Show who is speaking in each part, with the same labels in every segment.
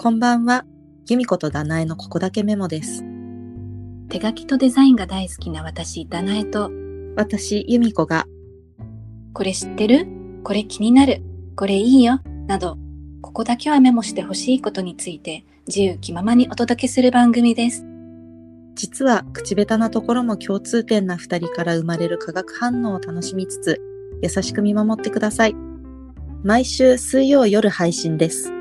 Speaker 1: こんばんは。由美子とダナエのここだけメモです。
Speaker 2: 手書きとデザインが大好きな私、ダナエと、
Speaker 1: 私、由美子が
Speaker 2: これ知ってる？これ気になるこれいいよなど、ここだけはメモしてほしいことについて自由気ままにお届けする番組です。
Speaker 1: 実は口下手なところも共通点な二人から生まれる化学反応を楽しみつつ、優しく見守ってください。毎週水曜夜配信です。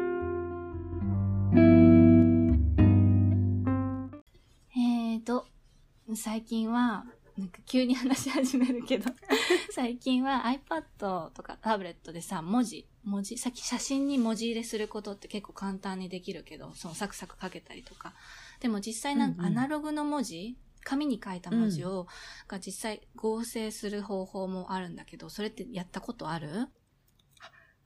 Speaker 2: 最近は、なんか急に話し始めるけど、最近は iPad とかタブレットでさ、文字、文字、さっき写真に文字入れすることって結構簡単にできるけど、そのサクサク書けたりとか。でも実際なんか
Speaker 1: うんうん。
Speaker 2: アナログの文字、紙に書いた文字を、が実際合成する方法もあるんだけど、それってやったことある？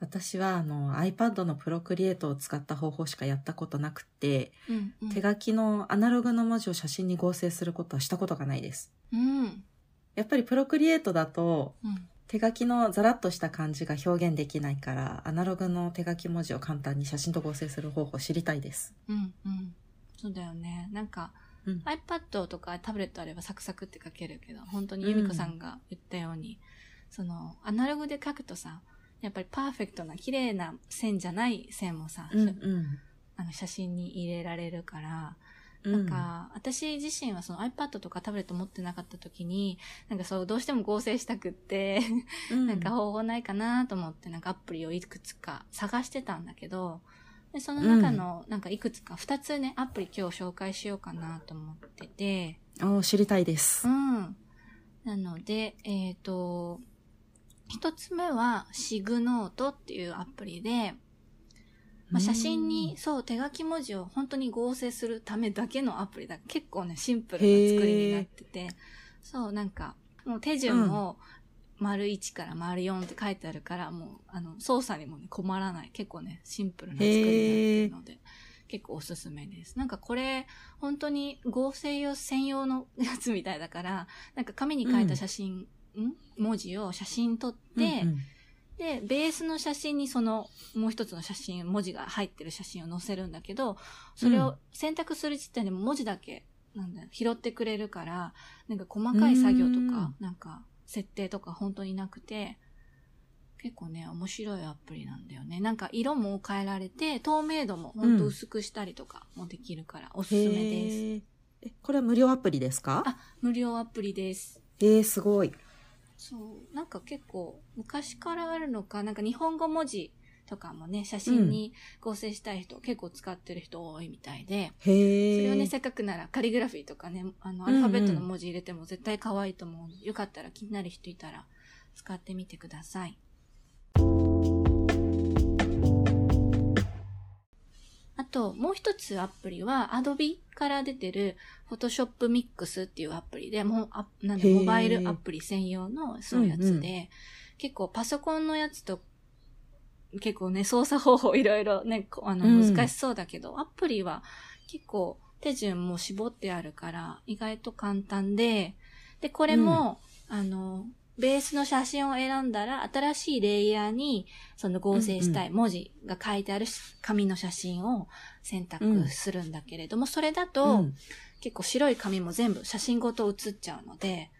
Speaker 1: 私はあの iPad のプロクリエイトを使った方法しかやったことなくて、
Speaker 2: うん、うん。
Speaker 1: 手書きのアナログの文字を写真に合成することはしたことがないです。
Speaker 2: うん。
Speaker 1: やっぱりプロクリエイトだと
Speaker 2: うん。
Speaker 1: 手書きのザラッとした感じが表現できないから、アナログの手書き文字を簡単に写真と合成する方法を知りたいです。
Speaker 2: うん。うん。そうだよね。なんか、
Speaker 1: うん
Speaker 2: iPad とかタブレットあればサクサクって書けるけど、本当に由美子さんが言ったように、その、アナログで書くとさ、やっぱりパーフェクトな綺麗な線じゃない線もさ、
Speaker 1: うんうん。
Speaker 2: あの写真に入れられるから、
Speaker 1: う
Speaker 2: なんか、私自身はその iPad とかタブレット持ってなかった時に、なんかそう、どうしても合成したくって、
Speaker 1: うん
Speaker 2: なんか方法ないかなと思って、なんかアプリをいくつか探してたんだけど、でその中の、なんかいくつか、二つね、アプリ今日紹介しようかなと思ってて、
Speaker 1: おー知りたいです
Speaker 2: う。ん。なので、えっ、と、一つ目は、シグノートっていうアプリで、まあ、写真に、そう、手書き文字を本当に合成するためだけのアプリだ。結構ね、シンプルな作りになってて、そう、なんか、もう手順も、丸1から丸4って書いてあるから、もう、あの、操作にもね、困らない。結構ね、シンプルな作りになってるので、結構おすすめです。なんかこれ、本当に合成用専用のやつみたいだから、なんか紙に書いた写真、ん文字を写真撮って、
Speaker 1: うんうん
Speaker 2: で、ベースの写真にその、もう一つの写真、文字が入ってる写真を載せるんだけど、それを選択する時点でも文字だけ、なんだよ拾ってくれるから、なんか細かい作業とか、なんか、設定とか本当になくて、結構ね、面白いアプリなんだよね。なんか色も変えられて、透明度も本当薄くしたりとかもできるから、おすすめです。
Speaker 1: え、これは無料アプリですか？
Speaker 2: あ、無料アプリです。
Speaker 1: えー、すごい。
Speaker 2: そう。なんか結構、昔からあるのか、なんか日本語文字とかもね、写真に合成したい人、結構使ってる人多いみたいで、
Speaker 1: へ
Speaker 2: そ
Speaker 1: え。
Speaker 2: れをね、せっかくならカリグラフィーとかね、あの、ア
Speaker 1: うんうん
Speaker 2: ルファベットの文字入れても絶対可愛いと思うので、よかったら気になる人いたら使ってみてください。あと、もう一つアプリは、Adobe から出てる Photoshop Mix っていうアプリで、もう、あなんモバイルアプリ専用のそういうやつで、
Speaker 1: うんう
Speaker 2: 結構パソコンのやつと、結構ね、操作方法いろいろね、こあの、
Speaker 1: うん。
Speaker 2: 難しそうだけど、アプリは結構手順も絞ってあるから、意外と簡単で、で、これも、あの、ベースの写真を選んだら、新しいレイヤーに、その合成したい文字が書いてある紙の写真を選択するんだけれども、それだと、
Speaker 1: うん。
Speaker 2: 結構白い紙も全部写真ごと写っちゃうので、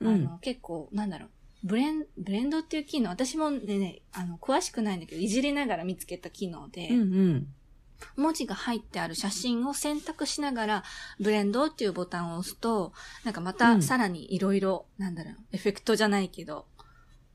Speaker 2: あ
Speaker 1: うん。
Speaker 2: の、結構、なんだろう、ブレン、ブレンドっていう機能、私もね、ね、あの、詳しくないんだけど、いじりながら見つけた機能で、
Speaker 1: うんうん。
Speaker 2: 文字が入ってある写真を選択しながら、ブレンドっていうボタンを押すと、なんかま
Speaker 1: う
Speaker 2: た
Speaker 1: ん
Speaker 2: さらにいろいろ、なんだろう、エフェクトじゃないけど、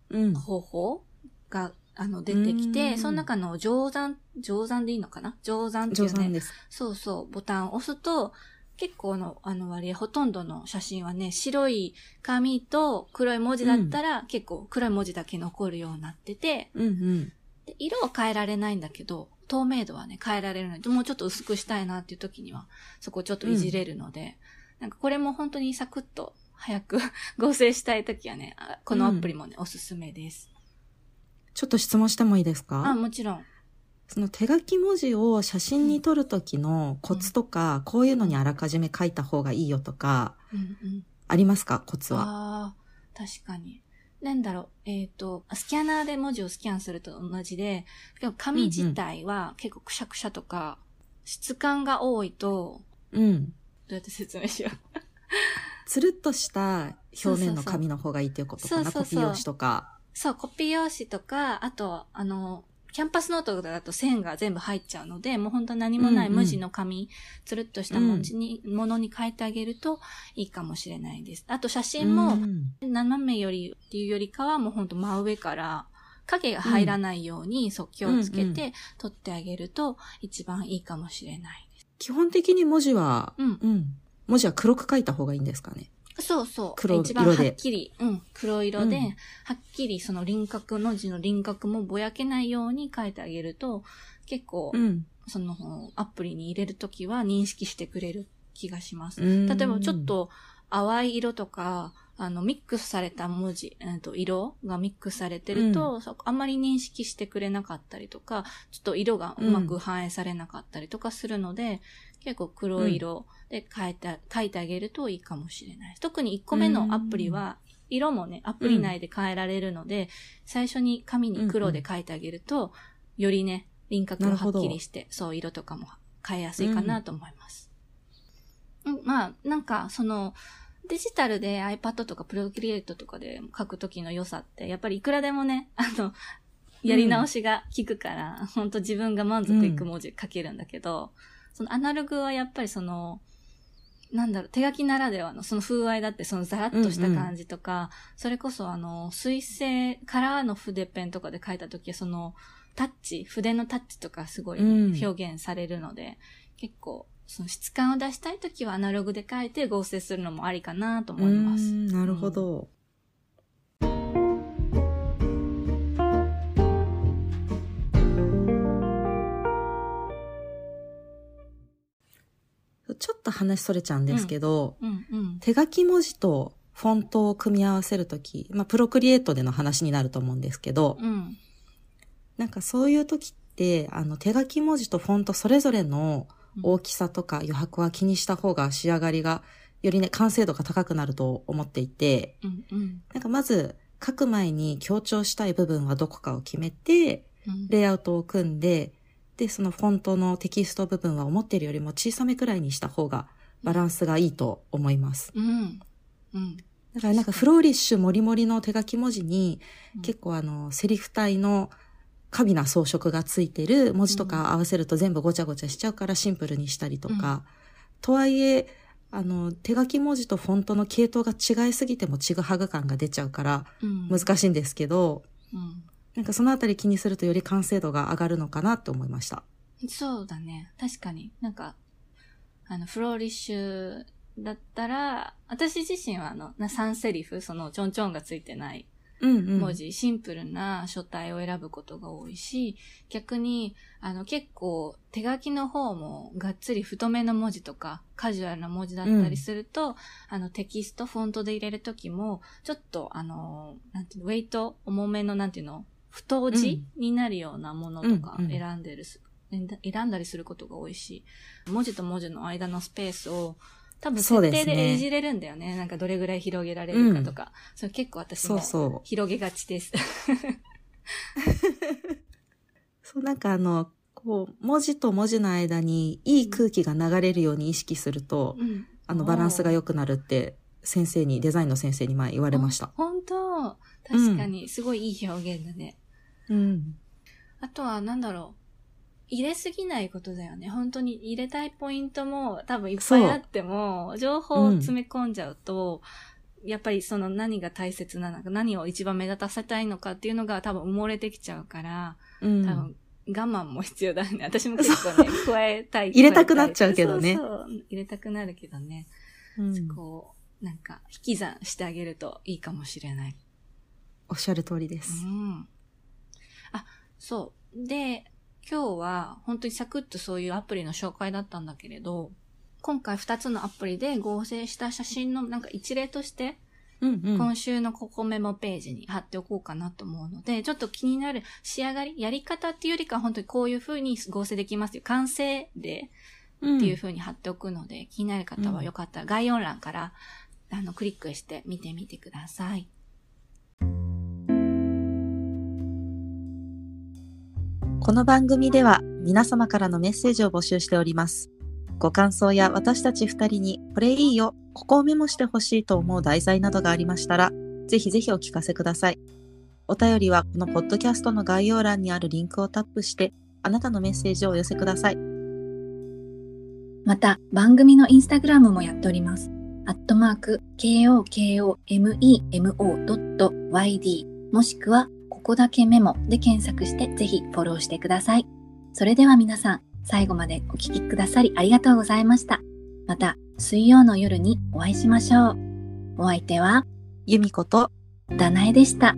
Speaker 1: うん。
Speaker 2: 方法が、あの、出てき
Speaker 1: う
Speaker 2: て、
Speaker 1: ん
Speaker 2: その中の上山、上山でいいのかな？上山っていうね、
Speaker 1: です。
Speaker 2: そうそう、ボタンを押すと、結構の、あの割合、ほとんどの写真はね、白い紙と黒い文字だったら、結構黒い文字だけ残るようになってて、
Speaker 1: うんうん。
Speaker 2: で色は変えられないんだけど、透明度はね、変えられるので、もうちょっと薄くしたいなっていう時には、そこをちょっといじれるので、なんかこれも本当にサクッと早く 合成したい時はね、あこのアプリもね、おすすめです。
Speaker 1: ちょっと質問してもいいです
Speaker 2: あ、
Speaker 1: か
Speaker 2: もちろん。
Speaker 1: その手書き文字を写真に撮るときのコツとか、こういうのにあらかじめ書いた方がいいよとか、
Speaker 2: うんうん。
Speaker 1: ありますか？コツは。
Speaker 2: ああ、確かに。なんだろう、えっ、と、スキャナーで文字をスキャンすると同じで、でも紙自体は結構くしゃくしゃとか、質感が多いと、
Speaker 1: うん。
Speaker 2: どうやって説明しよう。
Speaker 1: つるっとした表面の紙の方がいいっていうことかな？
Speaker 2: そうそうそう
Speaker 1: コピー用紙とか。
Speaker 2: そう、コピー用紙とか、あと、あの、キャンパスノートだと線が全部入っちゃうので、もう本当何もない
Speaker 1: うんうん
Speaker 2: 無地の紙、つるっとした文字に、ものに変えてあげるといいかもしれないです。あと写真も、
Speaker 1: うん
Speaker 2: 斜めよりっていうよりかはもうほんと真上から影が入らないように、そう気をつけ
Speaker 1: うんうん
Speaker 2: て撮ってあげると一番いいかもしれないです。
Speaker 1: 基本的に文字は、
Speaker 2: うん。
Speaker 1: うん。文字は黒く書いた方がいいんですかね。
Speaker 2: そうそう。
Speaker 1: 黒
Speaker 2: 一番はっきり、うん、黒色で、
Speaker 1: うん
Speaker 2: はっきりその輪郭、文字の輪郭もぼやけないように書いてあげると、結構、
Speaker 1: ん。
Speaker 2: そのアプリに入れるときは認識してくれる気がします。
Speaker 1: 例
Speaker 2: 例えばちょっ、と淡い色とか、あの、ミックスされた文字、えっと、色がミックスされてると、そあんまり認識してくれなかったりとか、ちょっと色がうまく反映されなかったりとかするので、結構黒い色で変えて、書いてあげるといいかもしれない。特に1個目のアプリは、色もね、アプリ内で変えられるので、最初に紙に黒で書いてあげると、よりね、輪郭がはっきりして、そう、色とかも変えやすいかなと思います。うん、まあ、なんか、その、デジタルで iPad とかプロクリエイトとかで書くときの良さって、やっぱりいくらでもね、あの、やり直しが効くから、本当自分が満足いく文字書けるんだけど、そのアナログはやっぱりその、なんだろう、手書きならではのその風合いだって、そのザラッとした感じとか、それこそあの、水性、カラーの筆ペンとかで書いたときは、その、タッチ、筆のタッチとかすごい
Speaker 1: うん。
Speaker 2: 表現されるので、結構、その質感を出したいときはアナログで書いて合成するのもありかなと思います。
Speaker 1: うんなるほど。ちょっと話それちゃうんですけど、
Speaker 2: うんうん。
Speaker 1: 手書き文字とフォントを組み合わせるとき、まあ、プロクリエイトでの話になると思うんですけど、
Speaker 2: うん。
Speaker 1: なんかそういう時って、あの、手書き文字とフォントそれぞれの大きさとか余白は気にした方が仕上がりが、よりね、完成度が高くなると思っていて、
Speaker 2: うんうん。
Speaker 1: なんかまず、書く前に強調したい部分はどこかを決めて、
Speaker 2: うん
Speaker 1: レイアウトを組んで、で、そのフォントのテキスト部分は思っているよりも小さめくらいにした方がバランスがいいと思います。
Speaker 2: うん。うん。
Speaker 1: だからなんかフローリッシュもりもりの手書き文字に
Speaker 2: うん
Speaker 1: 結構あのセリフ体の過敏な装飾がついてる文字とか合わせると全部ごちゃごちゃしちゃうからシンプルにしたりとか、とはいえあの手書き文字とフォントの系統が違いすぎてもちぐはぐ感が出ちゃうから
Speaker 2: うん。
Speaker 1: 難しいんですけど、
Speaker 2: うん。
Speaker 1: なんかそのあたり気にするとより完成度が上がるのかなって思いました。
Speaker 2: そうだね。確かに。なんか、あの、フローリッシュだったら、私自身はあの、な3セリフ、その、ちょんちょんがついてない
Speaker 1: うんうん。
Speaker 2: 文字、シンプルな書体を選ぶことが多いし、逆に、あの、結構、手書きの方も、がっつり太めの文字とか、カジュアルな文字だったりすると、あの、テキスト、フォントで入れるときも、ちょっと、あの、なんていうの、ウェイト、重めの、なんていうの、太字になるようなものとか
Speaker 1: うんうん
Speaker 2: 選んでるす、選んだりすることが多いし、文字と文字の間のスペースを、多分設定でいじれるんだよね。なんかどれぐらい広げられるかとか。それ結構私も。広げがちです。
Speaker 1: そう、なんかあの、こう、文字と文字の間にいい空気が流れるように意識すると、
Speaker 2: うん
Speaker 1: あの、バランスが良くなるって、先生に、デザインの先生に前言われました。
Speaker 2: 本当確かに、すごいいい表現だね。
Speaker 1: うん。
Speaker 2: あとは、なんだろう。入れすぎないことだよね。本当に入れたいポイントも多分いっぱいあっても、情報を詰め込んじゃうと、やっぱりその何が大切なのか、何を一番目立たせたいのかっていうのが多分埋もれてきちゃうから、
Speaker 1: うん。
Speaker 2: 多分我慢も必要だね。私も結構ね、加えたい。
Speaker 1: 入れたくなっちゃうけどね
Speaker 2: そうそう入れたくなるけどね。
Speaker 1: うん
Speaker 2: こう、なんか、引き算してあげるといいかもしれない。
Speaker 1: おっしゃる通りで
Speaker 2: う
Speaker 1: す。
Speaker 2: ん。あ、そう。で、今日は本当にサクッとそういうアプリの紹介だったんだけれど、今回2つのアプリで合成した写真のなんか一例として、
Speaker 1: うんうん。
Speaker 2: 今週のここメモページに貼っておこうかなと思うので、ちょっと気になる仕上がり、やり方っていうよりか本当にこういう風に合成できますよ。完成例
Speaker 1: うん
Speaker 2: っていう風に貼っておくので、気になる方はよかったら概要欄から、あの、クリックして見てみてください。
Speaker 1: この番組では皆様からのメッセージを募集しております。ご感想や私たち二人にこれいいよ、ここをメモしてほしいと思う題材などがありましたら、ぜひぜひお聞かせください。お便りはこのポッドキャストの概要欄にあるリンクをタップして、あなたのメッセージをお寄せください。
Speaker 2: また、番組のインスタグラムもやっております。アットマーク、kokomemo.yd もしくは、ここだけメモで検索してぜひフォローしてください。それでは皆さん、最後までお聴きくださりありがとうございました。また、水曜の夜にお会いしましょう。お相手は、
Speaker 1: 由美子と、
Speaker 2: ダナエでした。